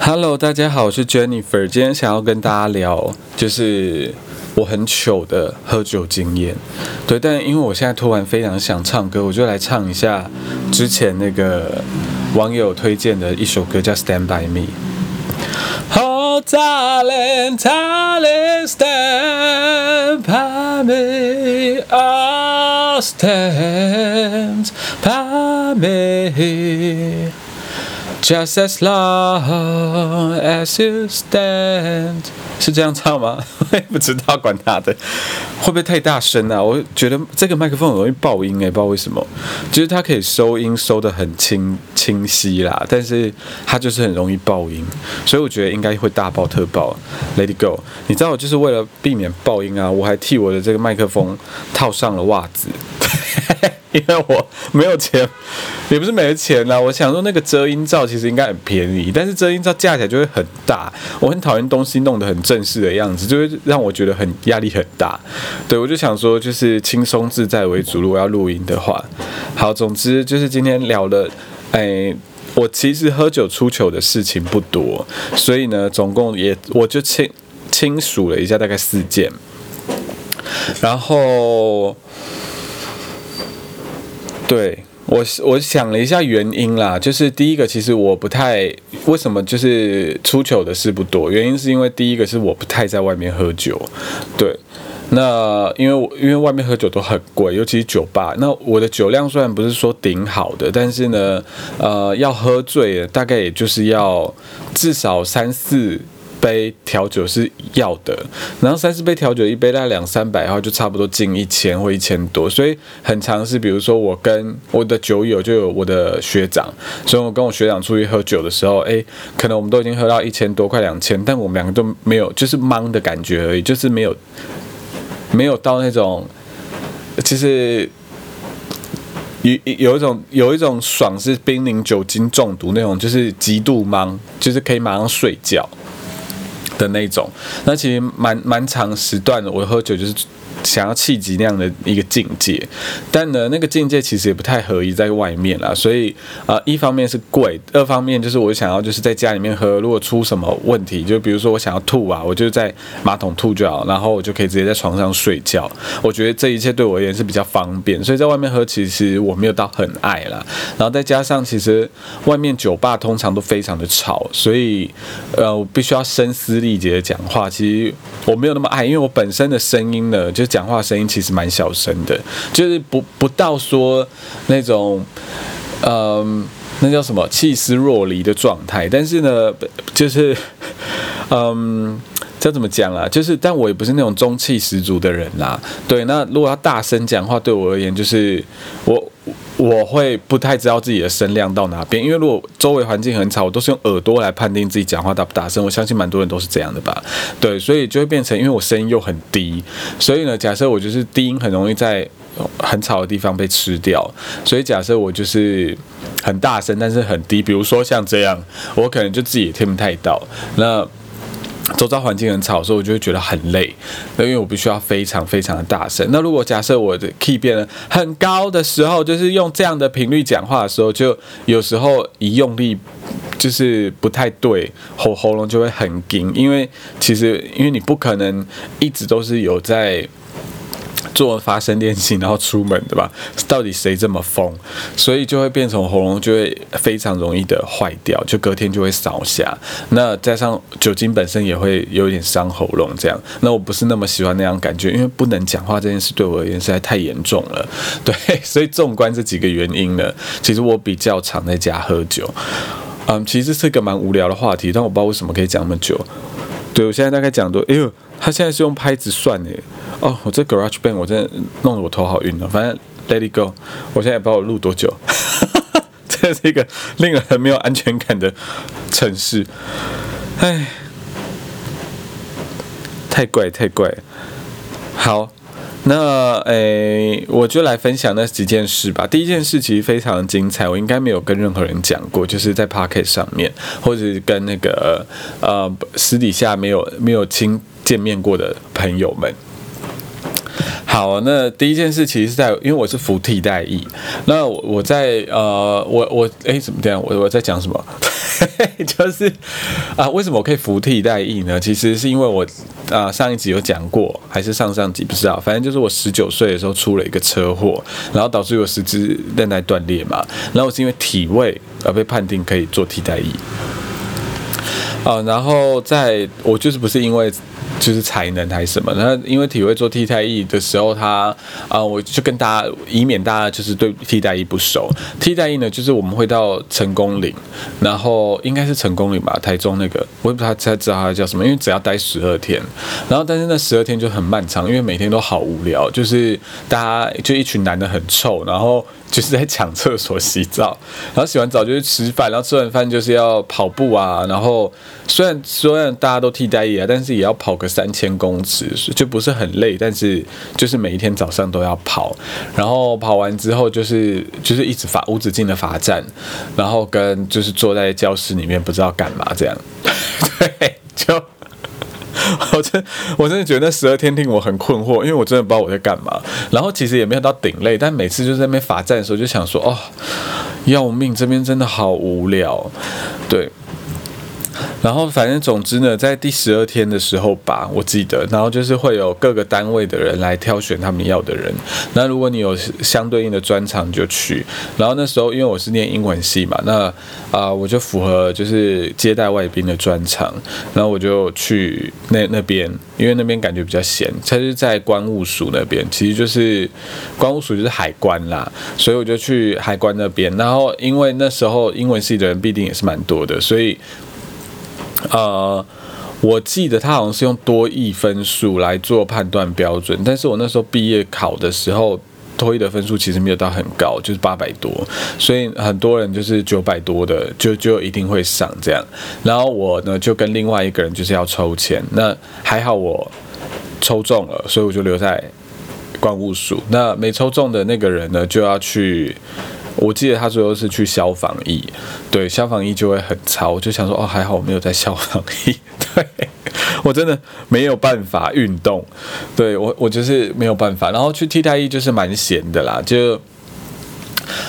Hello，大家好，我是 Jennifer，今天想要跟大家聊，就是我很糗的喝酒经验。对，但因为我现在突然非常想唱歌，我就来唱一下之前那个网友推荐的一首歌，叫《Stand By Me》。，Stand by me, oh, stand by me。Just as long as you stand，是这样唱吗？我也不知道，管他的，会不会太大声啊？我觉得这个麦克风很容易爆音哎，不知道为什么，就是它可以收音收得很清清晰啦，但是它就是很容易爆音，所以我觉得应该会大爆特爆。Let it go，你知道我就是为了避免爆音啊，我还替我的这个麦克风套上了袜子。因为我没有钱，也不是没钱啦。我想说那个遮音罩其实应该很便宜，但是遮音罩架起来就会很大。我很讨厌东西弄得很正式的样子，就会让我觉得很压力很大。对我就想说就是轻松自在为主。如果要录音的话，好，总之就是今天聊了，哎，我其实喝酒出糗的事情不多，所以呢，总共也我就清清数了一下，大概四件，然后。对我，我想了一下原因啦，就是第一个，其实我不太为什么就是出糗的事不多，原因是因为第一个是我不太在外面喝酒，对，那因为我因为外面喝酒都很贵，尤其是酒吧，那我的酒量虽然不是说顶好的，但是呢，呃，要喝醉大概也就是要至少三四。杯调酒是要的，然后三四杯调酒一杯大概两三百，然后就差不多近一千或一千多，所以很常是，比如说我跟我的酒友就有我的学长，所以我跟我学长出去喝酒的时候，哎，可能我们都已经喝到一千多快两千，但我们两个都没有就是懵的感觉而已，就是没有没有到那种，其实有有一种有一种爽是濒临酒精中毒那种，就是极度懵，就是可以马上睡觉。的那种，那其实蛮蛮长时段的，我喝酒就是。想要气急那样的一个境界，但呢，那个境界其实也不太合宜在外面啦。所以啊，一方面是贵，二方面就是我想要就是在家里面喝，如果出什么问题，就比如说我想要吐啊，我就在马桶吐就好，然后我就可以直接在床上睡觉。我觉得这一切对我而言是比较方便，所以在外面喝其实我没有到很爱啦。然后再加上其实外面酒吧通常都非常的吵，所以呃，我必须要声嘶力竭的讲话。其实我没有那么爱，因为我本身的声音呢就。讲话声音其实蛮小声的，就是不不到说那种，嗯，那叫什么气势若离的状态。但是呢，就是，嗯，这怎么讲啊？就是，但我也不是那种中气十足的人啦。对，那如果要大声讲话，对我而言，就是我。我会不太知道自己的声量到哪边，因为如果周围环境很吵，我都是用耳朵来判定自己讲话大不大声。我相信蛮多人都是这样的吧？对，所以就会变成，因为我声音又很低，所以呢，假设我就是低音很容易在很吵的地方被吃掉，所以假设我就是很大声，但是很低，比如说像这样，我可能就自己也听不太到。那周遭环境很吵，所以我就会觉得很累，那因为我必须要非常非常的大声。那如果假设我的 key 变得很高的时候，就是用这样的频率讲话的时候，就有时候一用力就是不太对，喉喉咙就会很紧，因为其实因为你不可能一直都是有在。做发生练习，然后出门，对吧？到底谁这么疯？所以就会变成喉咙就会非常容易的坏掉，就隔天就会少下。那加上酒精本身也会有点伤喉咙，这样。那我不是那么喜欢那样感觉，因为不能讲话这件事对我而言实在太严重了。对，所以纵观这几个原因呢，其实我比较常在家喝酒。嗯，其实是个蛮无聊的话题，但我不知道为什么可以讲那么久。对我现在大概讲多，哎呦，他现在是用拍子算的。哦，我这 Garage Band 我真的弄得我头好晕哦。反正 Let it go，我现在也不知道我录多久。这是一个令人很没有安全感的城市。哎，太怪太怪。好。那诶，我就来分享那几件事吧。第一件事其实非常精彩，我应该没有跟任何人讲过，就是在 Pocket 上面，或者是跟那个呃私底下没有没有亲见面过的朋友们。好，那第一件事其实是在，因为我是服替代役，那我我在呃，我我哎怎么这样？我我在讲什么？就是啊，为什么我可以服替代役呢？其实是因为我啊上一集有讲过，还是上上集不知道，反正就是我十九岁的时候出了一个车祸，然后导致我十肢韧带断裂嘛，然后我是因为体位而被判定可以做替代役。啊，然后在我就是不是因为。就是才能还是什么？那因为体会做替代役的时候，他啊，我就跟大家，以免大家就是对替代役不熟。替代役呢，就是我们会到成功岭，然后应该是成功岭吧，台中那个，我也不知道才知道它叫什么，因为只要待十二天，然后但是那十二天就很漫长，因为每天都好无聊，就是大家就一群男的很臭，然后。就是在抢厕所洗澡，然后洗完澡就去吃饭，然后吃完饭就是要跑步啊。然后虽然虽然大家都替代役啊，但是也要跑个三千公尺，就不是很累，但是就是每一天早上都要跑。然后跑完之后就是就是一直罚无止境的罚站，然后跟就是坐在教室里面不知道干嘛这样，对，就。我真我真的觉得那十二天令我很困惑，因为我真的不知道我在干嘛。然后其实也没有到顶累，但每次就在那边罚站的时候，就想说哦，要命！这边真的好无聊，对。然后反正总之呢，在第十二天的时候吧，我记得，然后就是会有各个单位的人来挑选他们要的人。那如果你有相对应的专长就去。然后那时候因为我是念英文系嘛，那啊我就符合就是接待外宾的专长，然后我就去那那边，因为那边感觉比较闲。它是在关务署那边，其实就是关务署就是海关啦，所以我就去海关那边。然后因为那时候英文系的人必定也是蛮多的，所以。呃，我记得他好像是用多亿分数来做判断标准，但是我那时候毕业考的时候，多亿的分数其实没有到很高，就是八百多，所以很多人就是九百多的就就一定会上这样。然后我呢就跟另外一个人就是要抽签，那还好我抽中了，所以我就留在关务署。那没抽中的那个人呢就要去。我记得他最后是去消防役，对，消防役就会很操，我就想说，哦，还好我没有在消防役，对我真的没有办法运动，对我我就是没有办法，然后去替代役就是蛮闲的啦，就。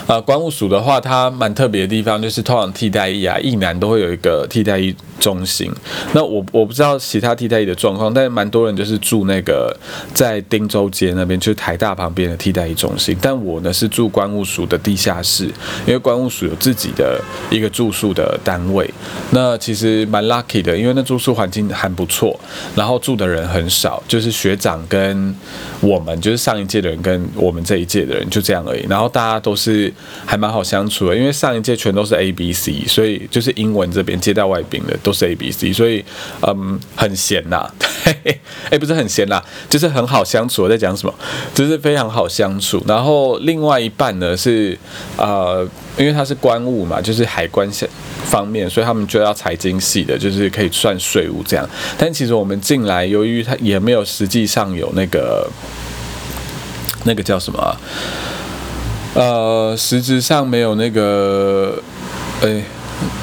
啊，关务署的话，它蛮特别的地方就是，通常替代役啊，一男都会有一个替代役中心。那我我不知道其他替代役的状况，但是蛮多人就是住那个在汀州街那边，就是台大旁边的替代役中心。但我呢是住关务署的地下室，因为关务署有自己的一个住宿的单位。那其实蛮 lucky 的，因为那住宿环境还不错，然后住的人很少，就是学长跟我们，就是上一届的人跟我们这一届的人就这样而已。然后大家都。是还蛮好相处的，因为上一届全都是 A B C，所以就是英文这边接待外宾的都是 A B C，所以嗯很闲呐，哎不是很闲啦，就是很好相处。我在讲什么？就是非常好相处。然后另外一半呢是呃，因为他是官务嘛，就是海关方面，所以他们就要财经系的，就是可以算税务这样。但其实我们进来，由于他也没有实际上有那个那个叫什么？呃，实质上没有那个，哎，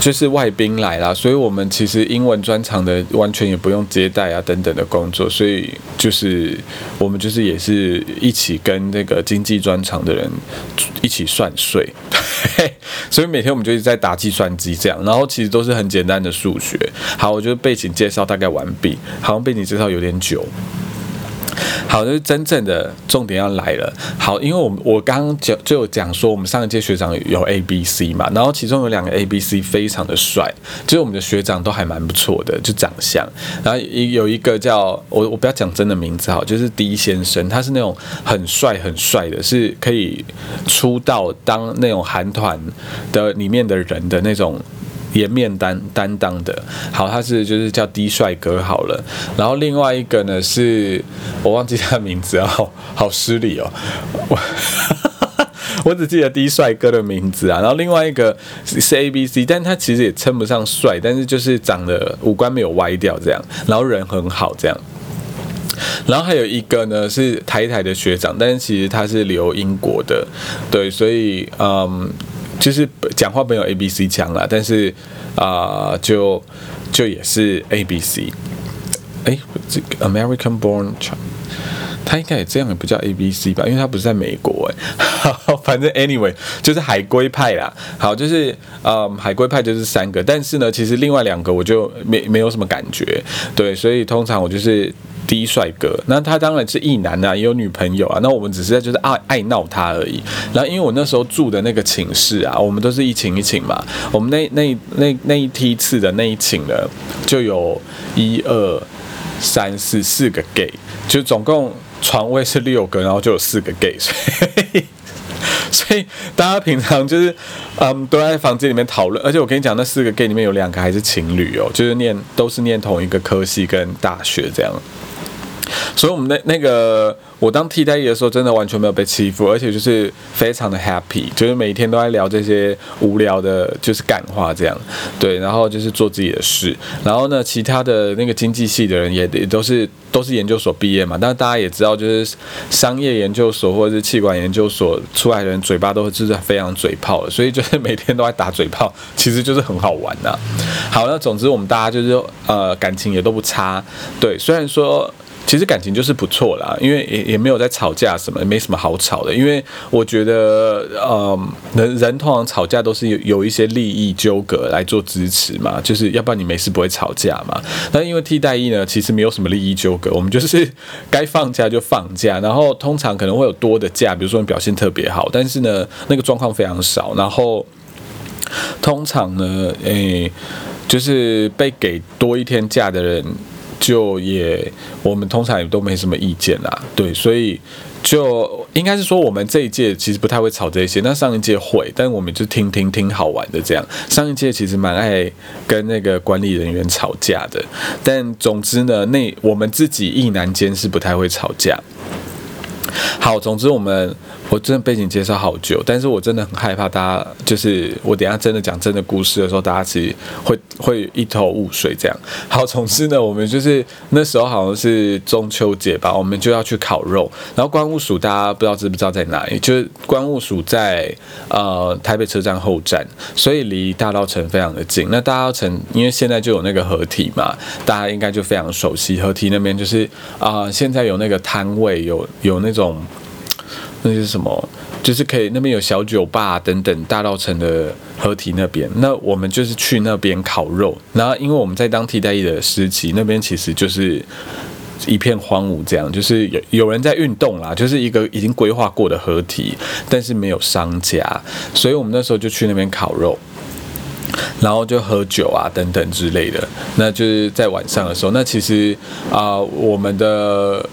就是外宾来啦，所以我们其实英文专场的完全也不用接待啊等等的工作，所以就是我们就是也是一起跟那个经济专场的人一起算税，所以每天我们就一直在打计算机这样，然后其实都是很简单的数学。好，我觉得背景介绍大概完毕，好像背景介绍有点久。好，就是真正的重点要来了。好，因为我我刚刚讲就有讲说，我们上一届学长有 A、B、C 嘛，然后其中有两个 A、B、C 非常的帅，就是我们的学长都还蛮不错的，就长相。然后有一个叫我我不要讲真的名字哈，就是 D 先生，他是那种很帅很帅的，是可以出道当那种韩团的里面的人的那种。颜面担担当的，好，他是就是叫 D 帅哥好了，然后另外一个呢是我忘记他名字啊，好失礼哦，我 我只记得低帅哥的名字啊，然后另外一个是 A B C，但他其实也称不上帅，但是就是长得五官没有歪掉这样，然后人很好这样，然后还有一个呢是台台的学长，但是其实他是留英国的，对，所以嗯。就是讲话没有 A B C 强啦，但是啊，就就也是 A B C。哎，这个 American born，他应该也这样，也不叫 A B C 吧？因为他不是在美国哎。反正 anyway 就是海龟派啦。好，就是嗯，海龟派就是三个，但是呢，其实另外两个我就没没有什么感觉，对，所以通常我就是第一帅哥。那他当然是异男啊，也有女朋友啊。那我们只是在就是爱爱闹他而已。然后因为我那时候住的那个寝室啊，我们都是一寝一寝嘛，我们那那那那一梯次的那一寝呢，就有一二三四四个 gay，就总共床位是六个，然后就有四个 gay，所以。所以大家平常就是，嗯，都在房间里面讨论。而且我跟你讲，那四个 gay 里面有两个还是情侣哦，就是念都是念同一个科系跟大学这样。所以我们那那个我当替代役的时候，真的完全没有被欺负，而且就是非常的 happy，就是每天都在聊这些无聊的，就是干话这样。对，然后就是做自己的事。然后呢，其他的那个经济系的人也也都是。都是研究所毕业嘛，但是大家也知道，就是商业研究所或者是气管研究所出来的人，嘴巴都是非常嘴炮的，所以就是每天都在打嘴炮，其实就是很好玩呐。好，那总之我们大家就是呃感情也都不差，对，虽然说。其实感情就是不错啦，因为也也没有在吵架什么，没什么好吵的。因为我觉得，呃，人人通常吵架都是有有一些利益纠葛来做支持嘛，就是要不然你没事不会吵架嘛。那因为替代役呢，其实没有什么利益纠葛，我们就是 该放假就放假，然后通常可能会有多的假，比如说你表现特别好，但是呢，那个状况非常少。然后通常呢，诶，就是被给多一天假的人。就也，我们通常也都没什么意见啦，对，所以就应该是说，我们这一届其实不太会吵这些，那上一届会，但我们就听听听好玩的这样。上一届其实蛮爱跟那个管理人员吵架的，但总之呢，那我们自己一难间是不太会吵架。好，总之我们。我真的背景介绍好久，但是我真的很害怕大家，就是我等下真的讲真的故事的时候，大家其实会会一头雾水这样。好，总之呢，我们就是那时候好像是中秋节吧，我们就要去烤肉。然后关务署大家不知道知不知道在哪里？就是关务署在呃台北车站后站，所以离大道城非常的近。那大道城因为现在就有那个合体嘛，大家应该就非常熟悉。合体那边就是啊，现在有那个摊位，有有那种。那是什么？就是可以那边有小酒吧等等，大道城的合体那边。那我们就是去那边烤肉。然后因为我们在当替代役的时期，那边其实就是一片荒芜，这样就是有有人在运动啦，就是一个已经规划过的合体，但是没有商家，所以我们那时候就去那边烤肉，然后就喝酒啊等等之类的。那就是在晚上的时候，那其实啊，我们的。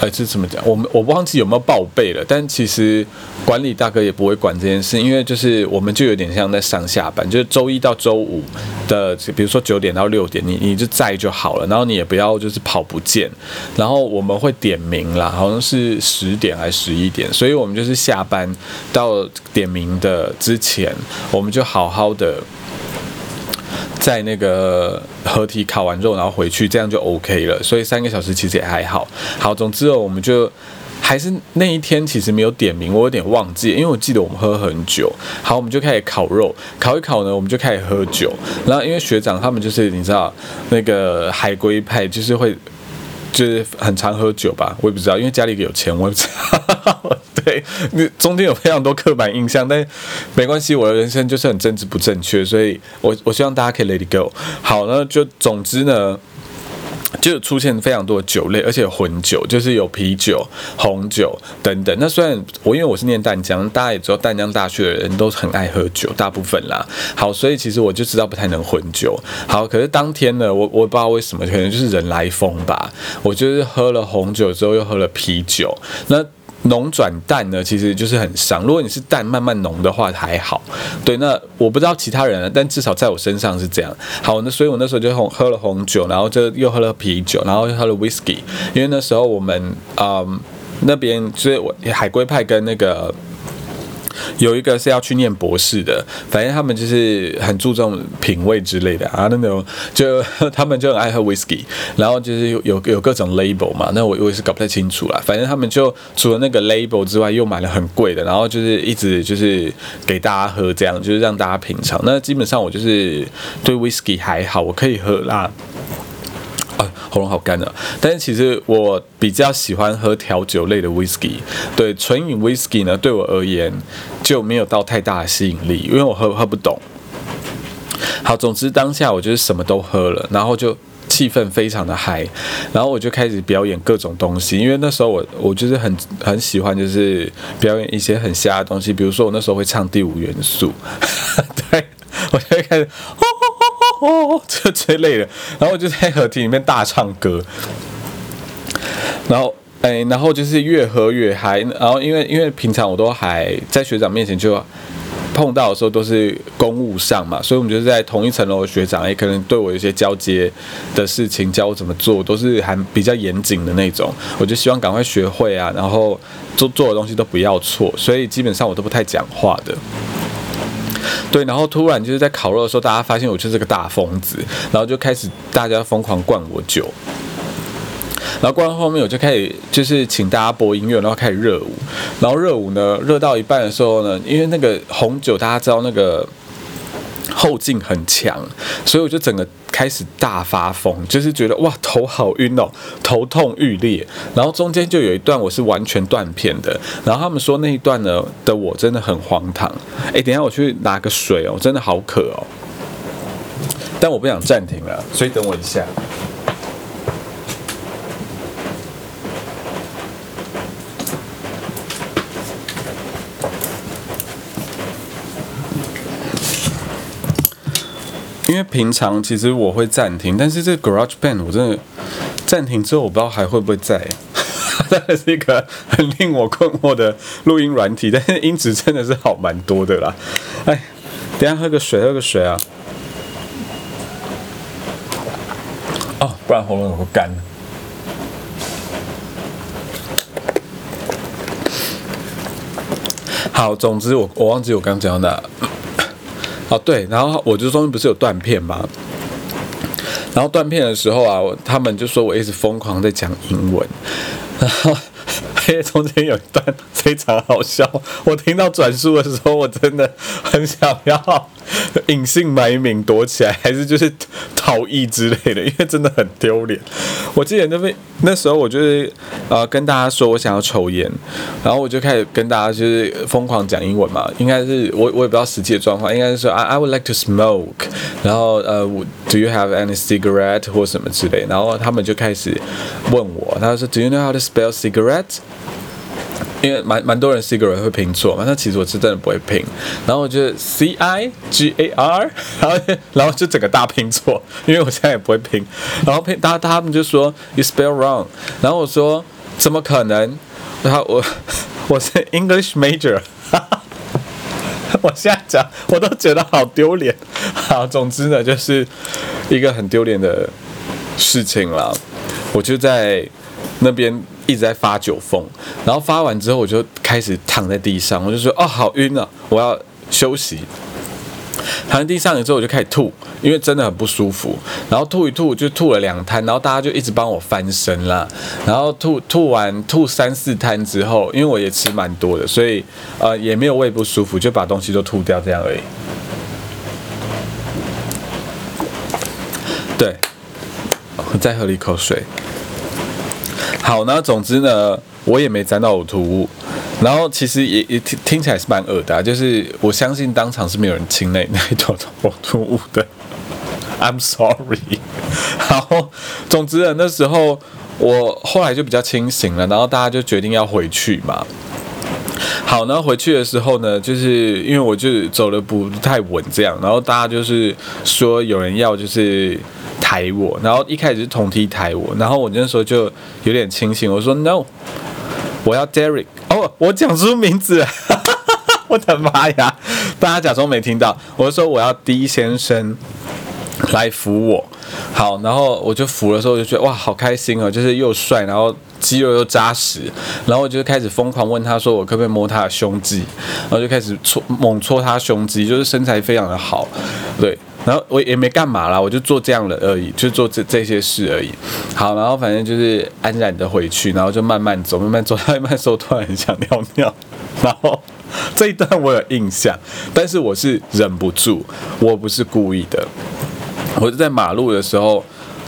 呃，是怎么讲？我们我忘记有没有报备了，但其实管理大哥也不会管这件事，因为就是我们就有点像在上下班，就是周一到周五的，比如说九点到六点，你你就在就好了，然后你也不要就是跑不见，然后我们会点名啦，好像是十点还是十一点，所以我们就是下班到点名的之前，我们就好好的。在那个合体烤完肉，然后回去，这样就 OK 了。所以三个小时其实也还好。好，总之哦，我们就还是那一天其实没有点名，我有点忘记，因为我记得我们喝很久。好，我们就开始烤肉，烤一烤呢，我们就开始喝酒。然后因为学长他们就是你知道那个海龟派，就是会就是很常喝酒吧，我也不知道，因为家里有钱，我也不知道。对，你中间有非常多刻板印象，但没关系，我的人生就是很政治不正确，所以我我希望大家可以 let it go。好，那就总之呢，就出现非常多的酒类，而且混酒，就是有啤酒、红酒等等。那虽然我因为我是念淡江，大家也知道淡江大学的人都很爱喝酒，大部分啦。好，所以其实我就知道不太能混酒。好，可是当天呢，我我不知道为什么，可能就是人来疯吧。我就是喝了红酒之后，又喝了啤酒，那。浓转淡呢，其实就是很伤。如果你是淡慢慢浓的话还好，对。那我不知道其他人，但至少在我身上是这样。好，那所以我那时候就红喝了红酒，然后就又喝了啤酒，然后又喝了 whisky。因为那时候我们啊那边就是我海龟派跟那个。有一个是要去念博士的，反正他们就是很注重品味之类的啊，那种就 他们就很爱喝 whisky，然后就是有有有各种 label 嘛，那我我也是搞不太清楚啦，反正他们就除了那个 label 之外，又买了很贵的，然后就是一直就是给大家喝，这样就是让大家品尝。那基本上我就是对 whisky 还好，我可以喝啦。啊，喉咙好干啊！但是其实我比较喜欢喝调酒类的 whisky，对纯饮 whisky 呢，对我而言就没有到太大的吸引力，因为我喝喝不懂。好，总之当下我就是什么都喝了，然后就气氛非常的嗨，然后我就开始表演各种东西，因为那时候我我就是很很喜欢就是表演一些很瞎的东西，比如说我那时候会唱第五元素，对我就会开始。哦这 这类的，然后我就在合体里面大唱歌，然后哎，然后就是越喝越嗨，然后因为因为平常我都还在学长面前就碰到的时候都是公务上嘛，所以我们就是在同一层楼的学长，也可能对我有些交接的事情教我怎么做，都是还比较严谨的那种，我就希望赶快学会啊，然后做做的东西都不要错，所以基本上我都不太讲话的。对，然后突然就是在烤肉的时候，大家发现我就是个大疯子，然后就开始大家疯狂灌我酒，然后灌到后面我就开始就是请大家播音乐，然后开始热舞，然后热舞呢热到一半的时候呢，因为那个红酒大家知道那个。后劲很强，所以我就整个开始大发疯，就是觉得哇头好晕哦，头痛欲裂。然后中间就有一段我是完全断片的，然后他们说那一段呢的我真的很荒唐。哎，等下我去拿个水哦，真的好渴哦。但我不想暂停了，所以等我一下。因为平常其实我会暂停，但是这个 Garage Band 我真的暂停之后，我不知道还会不会在。真的是一个很令我困惑的录音软体，但是音质真的是好蛮多的啦。哎，等下喝个水，喝个水啊。哦，不然喉咙会干。好，总之我我忘记我刚讲的。哦对，然后我就中间不是有断片吗？然后断片的时候啊，他们就说我一直疯狂在讲英文，然后因为中间有一段非常好笑，我听到转述的时候，我真的很想要。隐姓埋名躲起来，还是就是逃逸之类的，因为真的很丢脸。我记得那边那时候，我就是呃跟大家说我想要抽烟，然后我就开始跟大家就是疯狂讲英文嘛。应该是我我也不知道实际的状况，应该是说 I I would like to smoke，然后呃 Do you have any cigarette 或什么之类，然后他们就开始问我，他说 Do you know how to spell cigarette？因为蛮蛮多人 cigarette 会拼错嘛，那其实我是真的不会拼，然后我就 C I G A R，然 后然后就整个大拼错，因为我现在也不会拼，然后拼，大他们就说 you spell wrong，然后我说怎么可能？然后我 我是 English major，我现在讲我都觉得好丢脸，好，总之呢就是一个很丢脸的事情了，我就在那边。一直在发酒疯，然后发完之后我就开始躺在地上，我就说哦好晕啊，我要休息。躺在地上了之后我就开始吐，因为真的很不舒服。然后吐一吐就吐了两滩，然后大家就一直帮我翻身啦。然后吐吐完吐三四滩之后，因为我也吃蛮多的，所以呃也没有胃不舒服，就把东西都吐掉这样而已。对，我再喝了一口水。好，那总之呢，我也没沾到呕吐物，然后其实也也听听起来是蛮恶的，就是我相信当场是没有人亲那那一坨呕吐物的。I'm sorry。然后，总之呢，那时候我后来就比较清醒了，然后大家就决定要回去嘛。好，然后回去的时候呢，就是因为我就走的不太稳这样，然后大家就是说有人要就是。抬我，然后一开始是同梯抬我，然后我那时候就有点清醒，我说 No，我要 Derek，哦，我讲出名字，我的妈呀，大家假装没听到，我就说我要 D 先生来扶我，好，然后我就扶的时候就觉得哇，好开心哦，就是又帅，然后肌肉又扎实，然后我就开始疯狂问他说我可不可以摸他的胸肌，然后就开始搓猛搓他胸肌，就是身材非常的好，对。然后我也没干嘛啦，我就做这样的而已，就做这这些事而已。好，然后反正就是安然的回去，然后就慢慢走，慢慢走到一半的时候，突然很想尿尿。然后这一段我有印象，但是我是忍不住，我不是故意的。我就在马路的时候，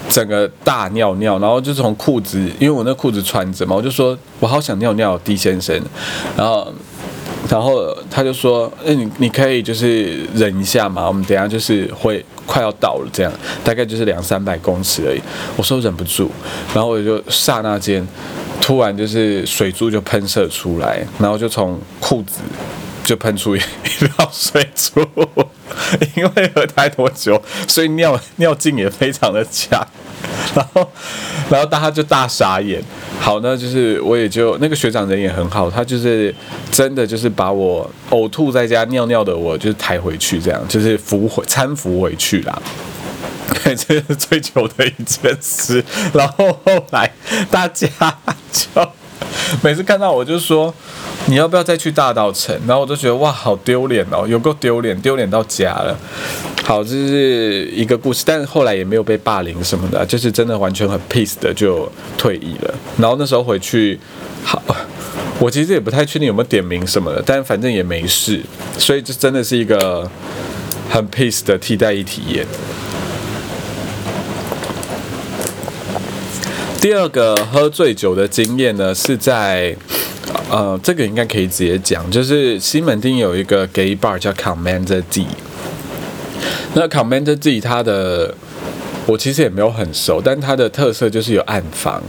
整个大尿尿，然后就从裤子，因为我那裤子穿着嘛，我就说我好想尿尿，D 先生，然后。然后他就说：“哎，你你可以就是忍一下嘛，我们等下就是会快要到了，这样大概就是两三百公尺而已。”我说忍不住，然后我就刹那间，突然就是水珠就喷射出来，然后就从裤子就喷出一道水珠，因为喝太多酒，所以尿尿劲也非常的强。然后，然后大家就大傻眼。好呢，就是我也就那个学长人也很好，他就是真的就是把我呕吐在家尿尿的我就是抬回去，这样就是扶回搀扶回去啦。对，这是最糗的一件事。然后后来大家就 每次看到我就说。你要不要再去大道城？然后我就觉得哇，好丢脸哦，有够丢脸，丢脸到家了。好，这是一个故事，但是后来也没有被霸凌什么的，就是真的完全很 peace 的就退役了。然后那时候回去，好，我其实也不太确定有没有点名什么的，但反正也没事，所以这真的是一个很 peace 的替代役体验。第二个喝醉酒的经验呢，是在。呃，这个应该可以直接讲，就是西门町有一个 gay bar 叫 Commander D。那 Commander D 它的我其实也没有很熟，但它的特色就是有暗房，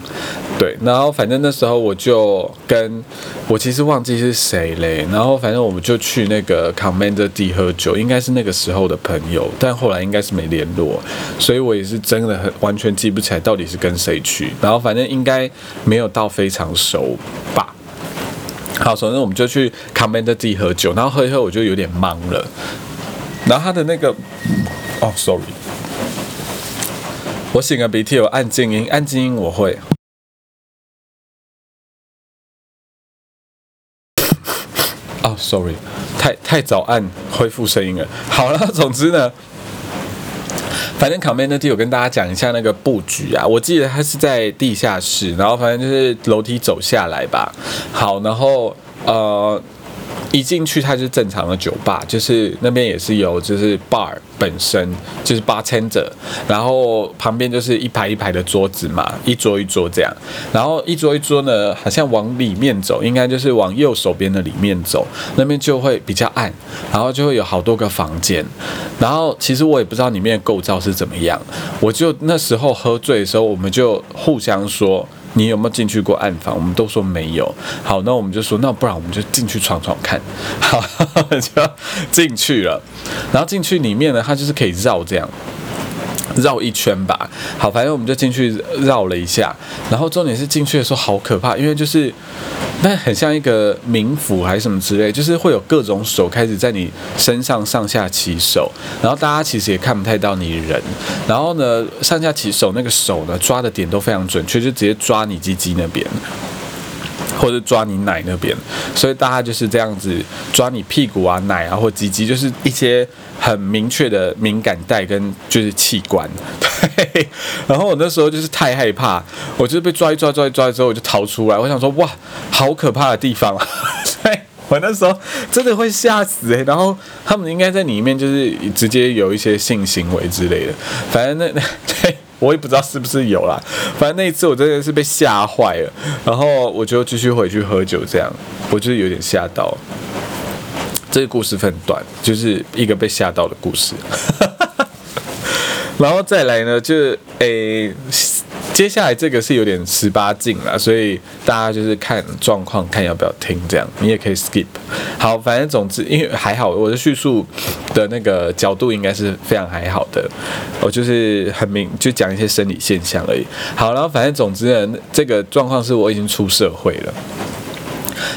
对。然后反正那时候我就跟我其实忘记是谁嘞，然后反正我们就去那个 Commander D 喝酒，应该是那个时候的朋友，但后来应该是没联络，所以我也是真的很完全记不起来到底是跟谁去。然后反正应该没有到非常熟吧。好，首先我们就去 Commander D 喝酒，然后喝一喝我就有点懵了。然后他的那个，哦，sorry，我擤个鼻涕，我按静音，按静音我会。哦，sorry，太太早按恢复声音了。好了，总之呢。反正 Commander D 有跟大家讲一下那个布局啊，我记得它是在地下室，然后反正就是楼梯走下来吧。好，然后呃。一进去，它就是正常的酒吧，就是那边也是有，就是 bar 本身就是 bartender，然后旁边就是一排一排的桌子嘛，一桌一桌这样，然后一桌一桌呢，好像往里面走，应该就是往右手边的里面走，那边就会比较暗，然后就会有好多个房间，然后其实我也不知道里面的构造是怎么样，我就那时候喝醉的时候，我们就互相说。你有没有进去过暗房？我们都说没有。好，那我们就说，那不然我们就进去闯闯看。好，就进去了。然后进去里面呢，它就是可以绕这样。绕一圈吧，好，反正我们就进去绕了一下，然后重点是进去的时候好可怕，因为就是那很像一个冥府还是什么之类，就是会有各种手开始在你身上上下起手，然后大家其实也看不太到你人，然后呢上下起手那个手呢抓的点都非常准确，就直接抓你鸡鸡那边。或者抓你奶那边，所以大家就是这样子抓你屁股啊、奶啊或鸡鸡，就是一些很明确的敏感带跟就是器官。对，然后我那时候就是太害怕，我就是被抓一抓、抓一抓之后我就逃出来。我想说，哇，好可怕的地方啊！对我那时候真的会吓死哎。然后他们应该在里面就是直接有一些性行为之类的，反正那那 对。我也不知道是不是有啦，反正那一次我真的是被吓坏了，然后我就继续回去喝酒，这样我就是有点吓到。这个故事很短，就是一个被吓到的故事。然后再来呢，就是诶。接下来这个是有点十八禁了，所以大家就是看状况，看要不要听这样。你也可以 skip。好，反正总之，因为还好，我的叙述的那个角度应该是非常还好的。我就是很明，就讲一些生理现象而已。好，然后反正总之呢，这个状况是我已经出社会了。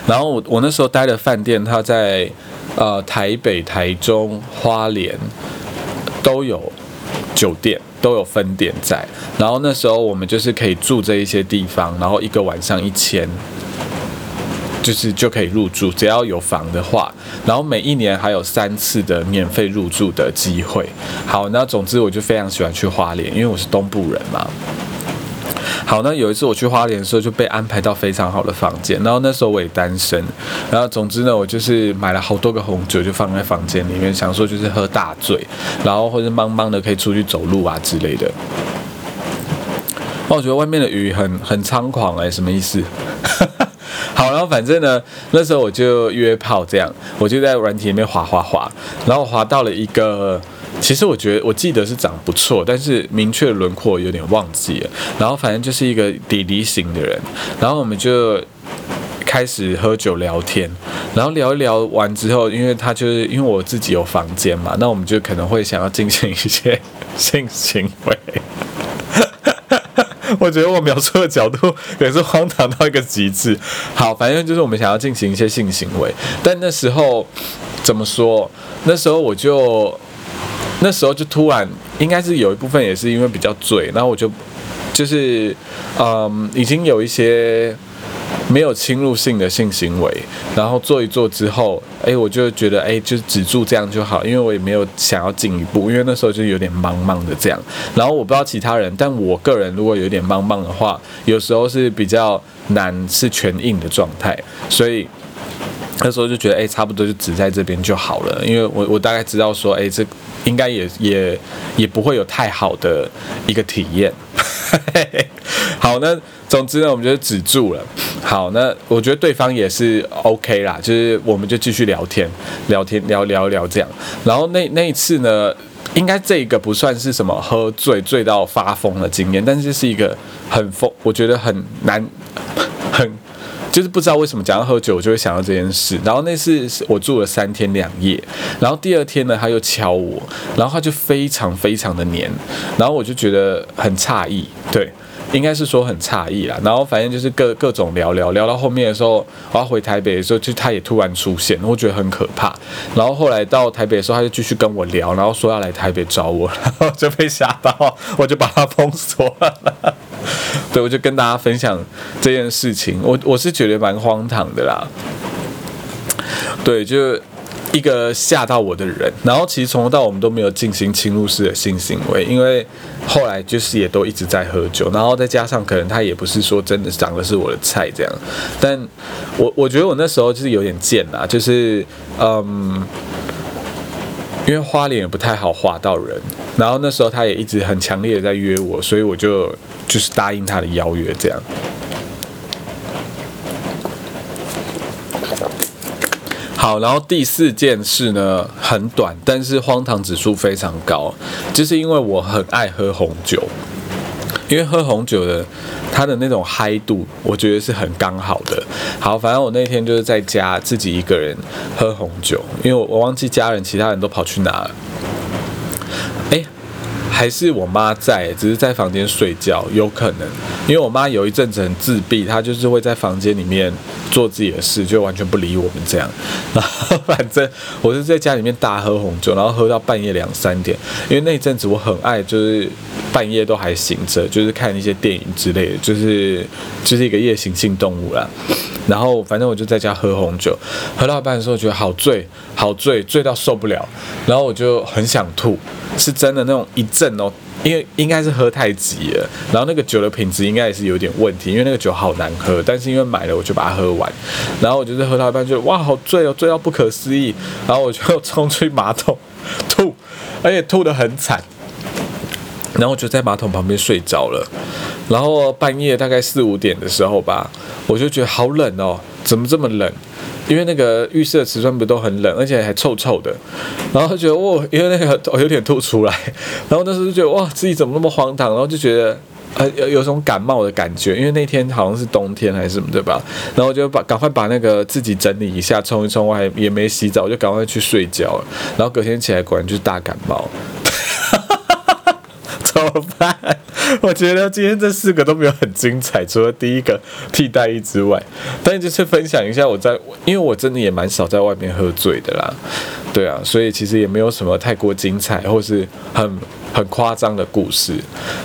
然后我我那时候待的饭店，它在呃台北、台中、花莲都有酒店。都有分店在，然后那时候我们就是可以住这一些地方，然后一个晚上一千，就是就可以入住，只要有房的话，然后每一年还有三次的免费入住的机会。好，那总之我就非常喜欢去花莲，因为我是东部人嘛。好，那有一次我去花莲的时候，就被安排到非常好的房间。然后那时候我也单身，然后总之呢，我就是买了好多个红酒，就放在房间里面，想说就是喝大醉，然后或者茫茫的可以出去走路啊之类的。哦，我觉得外面的雨很很猖狂哎，什么意思？好，然后反正呢，那时候我就约炮这样，我就在软体里面滑滑滑，然后滑到了一个，其实我觉得我记得是长不错，但是明确轮廓有点忘记了。然后反正就是一个底梨型的人，然后我们就开始喝酒聊天，然后聊一聊完之后，因为他就是因为我自己有房间嘛，那我们就可能会想要进行一些 性行为。我觉得我描述的角度也是荒唐到一个极致。好，反正就是我们想要进行一些性行为，但那时候怎么说？那时候我就那时候就突然，应该是有一部分也是因为比较醉，然后我就就是嗯，已经有一些。没有侵入性的性行为，然后做一做之后，哎，我就觉得，哎，就止住这样就好，因为我也没有想要进一步，因为那时候就有点茫茫的这样。然后我不知道其他人，但我个人如果有点茫茫的话，有时候是比较难是全硬的状态，所以那时候就觉得，哎，差不多就止在这边就好了，因为我我大概知道说，哎，这应该也也也不会有太好的一个体验。好，那总之呢，我们就止住了。好，那我觉得对方也是 OK 啦，就是我们就继续聊天，聊天聊聊聊这样。然后那那一次呢，应该这个不算是什么喝醉醉到发疯的经验，但是是一个很疯，我觉得很难，很就是不知道为什么讲到喝酒，我就会想到这件事。然后那次我住了三天两夜，然后第二天呢，他又敲我，然后他就非常非常的黏，然后我就觉得很诧异，对。应该是说很诧异啦，然后反正就是各各种聊聊聊到后面的时候，我要回台北的时候，就他也突然出现，我觉得很可怕。然后后来到台北的时候，他就继续跟我聊，然后说要来台北找我，然后就被吓到，我就把他封锁了。对，我就跟大家分享这件事情，我我是觉得蛮荒唐的啦。对，就。一个吓到我的人，然后其实从头到我们都没有进行侵入式的性行为，因为后来就是也都一直在喝酒，然后再加上可能他也不是说真的长得是我的菜这样，但我我觉得我那时候就是有点贱啦，就是嗯，因为花脸也不太好划到人，然后那时候他也一直很强烈的在约我，所以我就就是答应他的邀约这样。好，然后第四件事呢，很短，但是荒唐指数非常高，就是因为我很爱喝红酒，因为喝红酒的它的那种嗨度，我觉得是很刚好的。好，反正我那天就是在家自己一个人喝红酒，因为我我忘记家人，其他人都跑去哪了。还是我妈在，只是在房间睡觉，有可能，因为我妈有一阵子很自闭，她就是会在房间里面做自己的事，就完全不理我们这样。然后反正我是在家里面大喝红酒，然后喝到半夜两三点，因为那阵子我很爱，就是半夜都还醒着，就是看一些电影之类的，就是就是一个夜行性动物啦。然后反正我就在家喝红酒，喝到一半的时候觉得好醉，好醉，醉到受不了，然后我就很想吐，是真的那种一阵。哦，因为应该是喝太急了，然后那个酒的品质应该也是有点问题，因为那个酒好难喝。但是因为买了，我就把它喝完。然后我就是喝到一半，就哇，好醉哦，醉到不可思议。然后我就冲去马桶吐，而 且吐得很惨。然后我就在马桶旁边睡着了。然后半夜大概四五点的时候吧，我就觉得好冷哦，怎么这么冷？因为那个浴室的瓷砖不都很冷，而且还臭臭的，然后就觉得哇，因为那个我有点吐出来，然后那时候就觉得哇，自己怎么那么荒唐，然后就觉得呃有有种感冒的感觉，因为那天好像是冬天还是什么对吧？然后我就把赶快把那个自己整理一下，冲一冲，我还也没洗澡，就赶快去睡觉，然后隔天起来果然就是大感冒。怎么办？我觉得今天这四个都没有很精彩，除了第一个替代役之外，但就是分享一下我在，因为我真的也蛮少在外面喝醉的啦，对啊，所以其实也没有什么太过精彩或是很。很夸张的故事，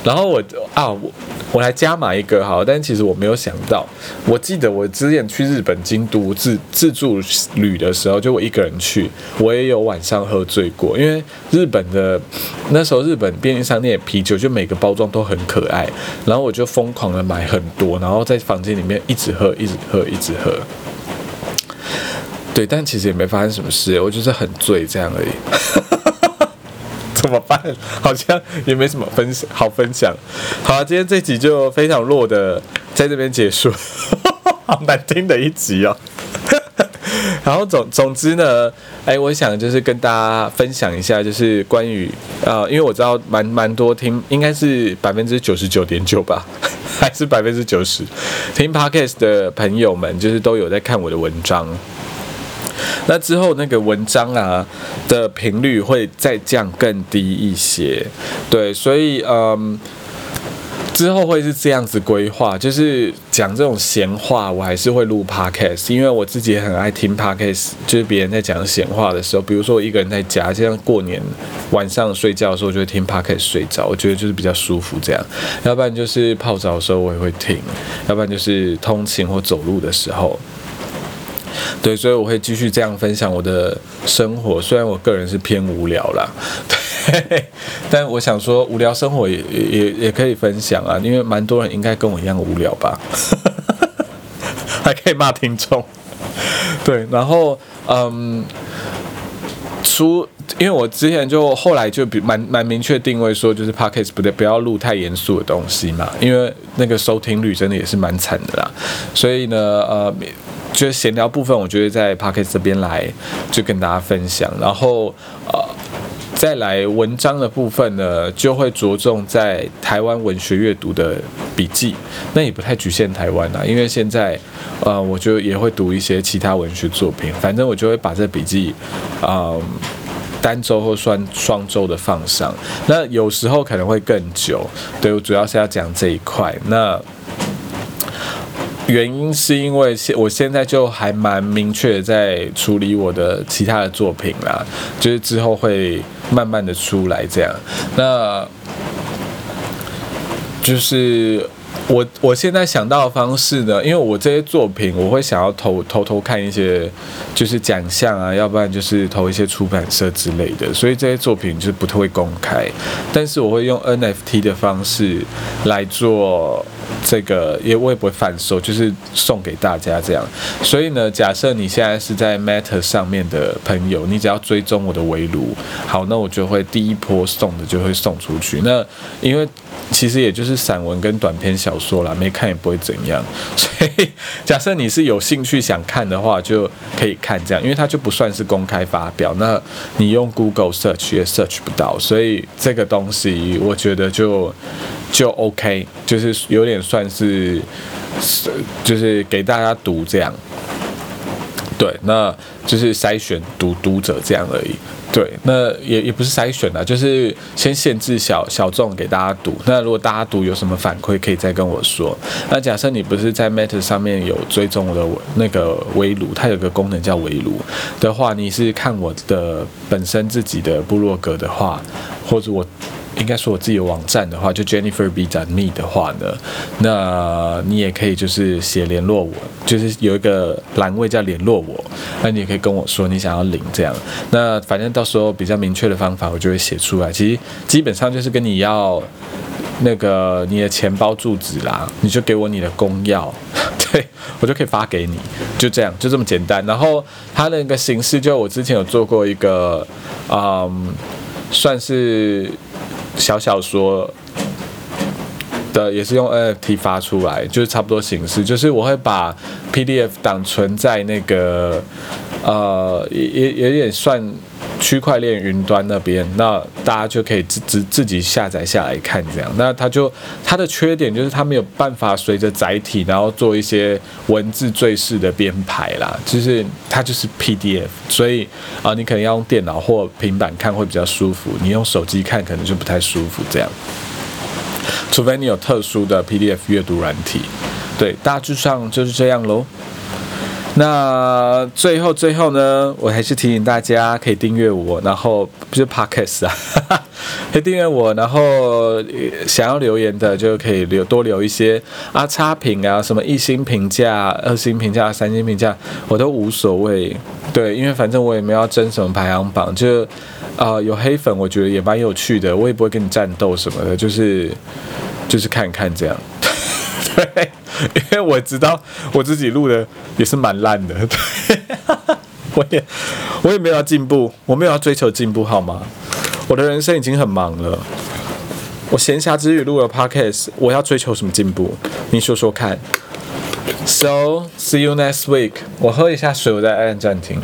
然后我啊，我我来加码一个好，但其实我没有想到，我记得我之前去日本京都自自助旅的时候，就我一个人去，我也有晚上喝醉过，因为日本的那时候日本便利商店啤酒就每个包装都很可爱，然后我就疯狂的买很多，然后在房间里面一直喝，一直喝，一直喝，对，但其实也没发生什么事，我就是很醉这样而已。怎么办？好像也没什么分享好分享。好啊，今天这集就非常弱的在这边结束，好难听的一集哦。然后总总之呢，哎，我想就是跟大家分享一下，就是关于啊，因为我知道蛮蛮多听，应该是百分之九十九点九吧，还是百分之九十听 podcast 的朋友们，就是都有在看我的文章。那之后那个文章啊的频率会再降更低一些，对，所以嗯。之后会是这样子规划，就是讲这种闲话，我还是会录 podcast，因为我自己也很爱听 podcast，就是别人在讲闲话的时候，比如说我一个人在家，就像过年晚上睡觉的时候，就会听 podcast 睡着，我觉得就是比较舒服这样。要不然就是泡澡的时候我也会听，要不然就是通勤或走路的时候。对，所以我会继续这样分享我的生活，虽然我个人是偏无聊啦，对，但我想说无聊生活也也也可以分享啊，因为蛮多人应该跟我一样无聊吧，还可以骂听众，对，然后嗯，出，因为我之前就后来就比蛮蛮明确定位说，就是 podcast 不对，不要录太严肃的东西嘛，因为那个收听率真的也是蛮惨的啦，所以呢，呃。就是闲聊部分，我就会在 p o c k e t 这边来就跟大家分享，然后呃再来文章的部分呢，就会着重在台湾文学阅读的笔记，那也不太局限台湾啦，因为现在呃我就也会读一些其他文学作品，反正我就会把这笔记啊单周或双双周的放上，那有时候可能会更久，对我主要是要讲这一块，那。原因是因为现我现在就还蛮明确在处理我的其他的作品啦，就是之后会慢慢的出来这样。那就是我我现在想到的方式呢，因为我这些作品我会想要偷偷偷看一些就是奖项啊，要不然就是投一些出版社之类的，所以这些作品就是不太会公开，但是我会用 NFT 的方式来做。这个也我也不会贩售，就是送给大家这样。所以呢，假设你现在是在 Matter 上面的朋友，你只要追踪我的围炉，好，那我就会第一波送的就会送出去。那因为其实也就是散文跟短篇小说啦，没看也不会怎样。所以假设你是有兴趣想看的话，就可以看这样，因为它就不算是公开发表。那你用 Google search 也 search 不到，所以这个东西我觉得就。就 OK，就是有点算是，是就是给大家读这样，对，那就是筛选读读者这样而已，对，那也也不是筛选啦，就是先限制小小众给大家读。那如果大家读有什么反馈，可以再跟我说。那假设你不是在 Matter 上面有追踪我的那个围炉，它有个功能叫围炉的话，你是看我的本身自己的部落格的话，或者我。应该说我自己的网站的话，就 Jennifer B 展 Me 的话呢，那你也可以就是写联络我，就是有一个栏位叫联络我，那你也可以跟我说你想要领这样，那反正到时候比较明确的方法我就会写出来。其实基本上就是跟你要那个你的钱包住址啦，你就给我你的公钥，对我就可以发给你，就这样就这么简单。然后它的那个形式就我之前有做过一个，嗯，算是。小小说的也是用 NFT 发出来，就是差不多形式，就是我会把 PDF 档存在那个呃，也也有点算。区块链云端那边，那大家就可以自自自己下载下来看，这样。那它就它的缺点就是它没有办法随着载体，然后做一些文字赘饰的编排啦，就是它就是 PDF，所以啊，你可能要用电脑或平板看会比较舒服，你用手机看可能就不太舒服这样。除非你有特殊的 PDF 阅读软体，对，大致上就是这样喽。那最后最后呢，我还是提醒大家可以订阅我，然后不是 Podcast 啊，可以订阅我，然后想要留言的就可以留多留一些啊差评啊，什么一星评价、二星评价、三星评价，我都无所谓。对，因为反正我也没有争什么排行榜，就啊有黑粉，我觉得也蛮有趣的，我也不会跟你战斗什么的，就是就是看看这样。对，因为我知道我自己录的也是蛮烂的，对，我也我也没有要进步，我没有要追求进步，好吗？我的人生已经很忙了。我闲暇之余录了 podcast，我要追求什么进步？你说说看。So see you next week。我喝一下水，我再按暂停。